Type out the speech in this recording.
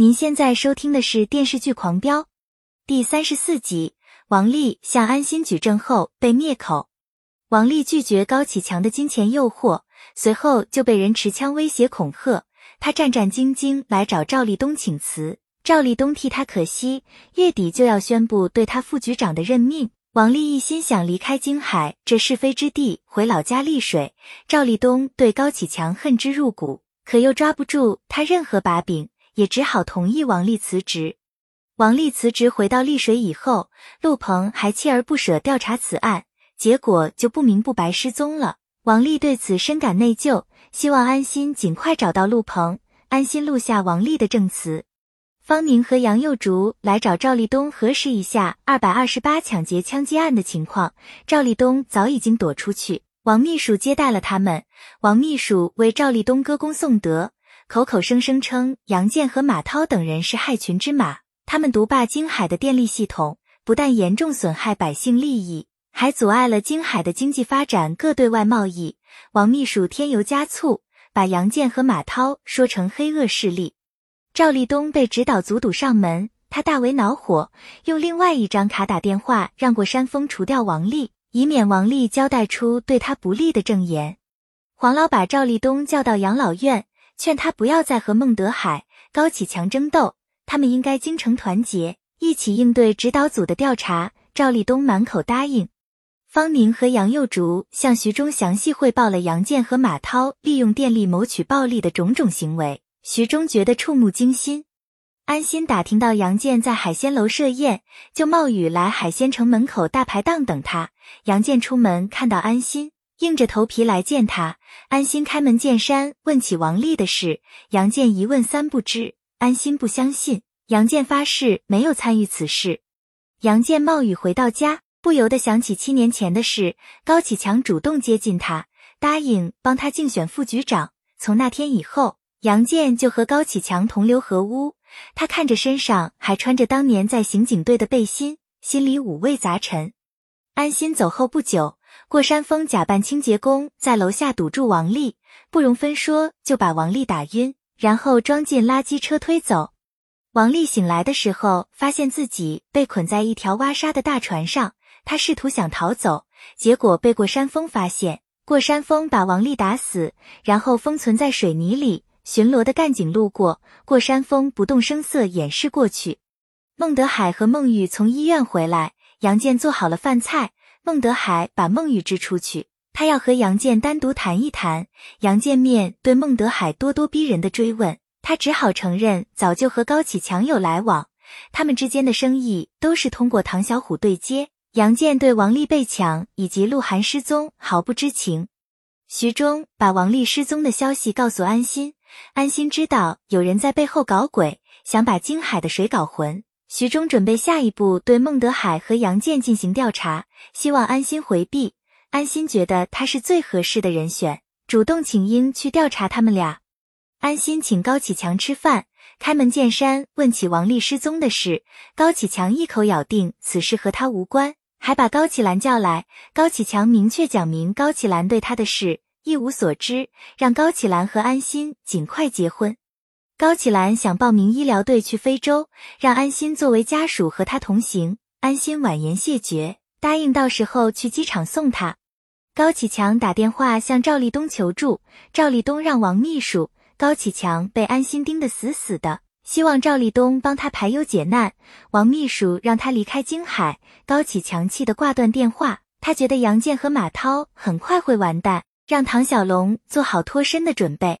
您现在收听的是电视剧《狂飙》第三十四集。王丽向安心举证后被灭口。王丽拒绝高启强的金钱诱惑，随后就被人持枪威胁恐吓。他战战兢兢来找赵立东请辞，赵立东替他可惜，月底就要宣布对他副局长的任命。王丽一心想离开京海这是非之地，回老家丽水。赵立东对高启强恨之入骨，可又抓不住他任何把柄。也只好同意王丽辞职。王丽辞职回到丽水以后，陆鹏还锲而不舍调查此案，结果就不明不白失踪了。王丽对此深感内疚，希望安心尽快找到陆鹏。安心录下王丽的证词。方宁和杨佑竹来找赵立东核实一下二百二十八抢劫枪击案的情况，赵立东早已经躲出去。王秘书接待了他们，王秘书为赵立东歌功颂德。口口声声称杨建和马涛等人是害群之马，他们独霸京海的电力系统，不但严重损害百姓利益，还阻碍了京海的经济发展、各对外贸易。王秘书添油加醋，把杨建和马涛说成黑恶势力。赵立东被指导阻堵上门，他大为恼火，用另外一张卡打电话让过山峰除掉王丽，以免王丽交代出对他不利的证言。黄老把赵立东叫到养老院。劝他不要再和孟德海、高启强争斗，他们应该精诚团结，一起应对指导组的调查。赵立东满口答应。方宁和杨佑竹向徐忠详细汇报了杨建和马涛利用电力谋取暴利的种种行为，徐忠觉得触目惊心。安心打听到杨建在海鲜楼设宴，就冒雨来海鲜城门口大排档等他。杨建出门看到安心。硬着头皮来见他，安心开门见山问起王丽的事，杨建一问三不知，安心不相信，杨建发誓没有参与此事。杨建冒雨回到家，不由得想起七年前的事，高启强主动接近他，答应帮他竞选副局长。从那天以后，杨建就和高启强同流合污。他看着身上还穿着当年在刑警队的背心，心里五味杂陈。安心走后不久。过山峰假扮清洁工，在楼下堵住王丽，不容分说就把王丽打晕，然后装进垃圾车推走。王丽醒来的时候，发现自己被捆在一条挖沙的大船上，他试图想逃走，结果被过山峰发现。过山峰把王丽打死，然后封存在水泥里。巡逻的干警路过，过山峰不动声色掩饰过去。孟德海和孟玉从医院回来，杨健做好了饭菜。孟德海把孟玉芝出去，他要和杨建单独谈一谈。杨建面对孟德海咄咄逼人的追问，他只好承认早就和高启强有来往，他们之间的生意都是通过唐小虎对接。杨建对王丽被抢以及鹿晗失踪毫不知情。徐忠把王丽失踪的消息告诉安心，安心知道有人在背后搞鬼，想把京海的水搞浑。徐忠准备下一步对孟德海和杨建进行调查，希望安心回避。安心觉得他是最合适的人选，主动请缨去调查他们俩。安心请高启强吃饭，开门见山问起王丽失踪的事。高启强一口咬定此事和他无关，还把高启兰叫来。高启强明确讲明高启兰对他的事一无所知，让高启兰和安心尽快结婚。高启兰想报名医疗队去非洲，让安心作为家属和他同行。安心婉言谢绝，答应到时候去机场送他。高启强打电话向赵立东求助，赵立东让王秘书。高启强被安心盯得死死的，希望赵立东帮他排忧解难。王秘书让他离开京海，高启强气得挂断电话。他觉得杨建和马涛很快会完蛋，让唐小龙做好脱身的准备。